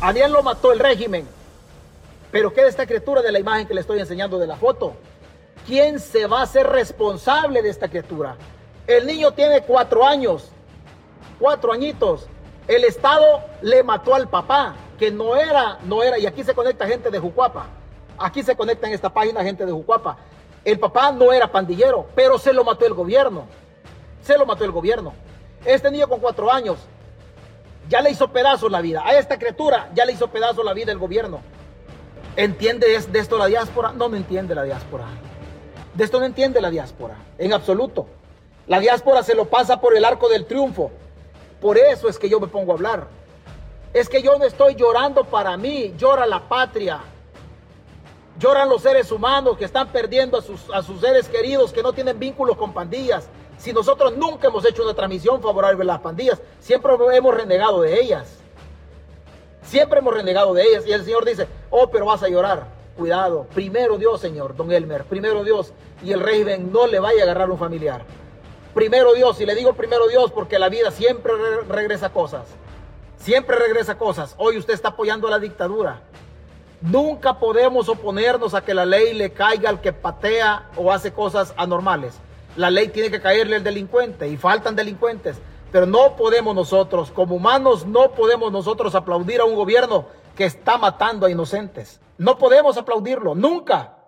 Aniel lo mató el régimen. Pero ¿qué de esta criatura de la imagen que le estoy enseñando de la foto? ¿Quién se va a hacer responsable de esta criatura? El niño tiene cuatro años, cuatro añitos. El Estado le mató al papá, que no era, no era, y aquí se conecta gente de Jucuapa. Aquí se conecta en esta página gente de Jucuapa. El papá no era pandillero, pero se lo mató el gobierno. Se lo mató el gobierno. Este niño con cuatro años ya le hizo pedazos la vida. A esta criatura ya le hizo pedazos la vida el gobierno. ¿Entiende de esto la diáspora? No, no entiende la diáspora. De esto no entiende la diáspora, en absoluto. La diáspora se lo pasa por el arco del triunfo. Por eso es que yo me pongo a hablar. Es que yo no estoy llorando para mí, llora la patria. Lloran los seres humanos que están perdiendo a sus, a sus seres queridos, que no tienen vínculos con pandillas. Si nosotros nunca hemos hecho una transmisión favorable a las pandillas, siempre hemos renegado de ellas. Siempre hemos renegado de ellas. Y el Señor dice, oh, pero vas a llorar. Cuidado. Primero Dios, Señor, don Elmer. Primero Dios. Y el régimen no le vaya a agarrar un familiar. Primero Dios. Y le digo primero Dios porque la vida siempre regresa cosas. Siempre regresa cosas. Hoy usted está apoyando a la dictadura. Nunca podemos oponernos a que la ley le caiga al que patea o hace cosas anormales. La ley tiene que caerle al delincuente y faltan delincuentes. Pero no podemos nosotros, como humanos, no podemos nosotros aplaudir a un gobierno que está matando a inocentes. No podemos aplaudirlo, nunca.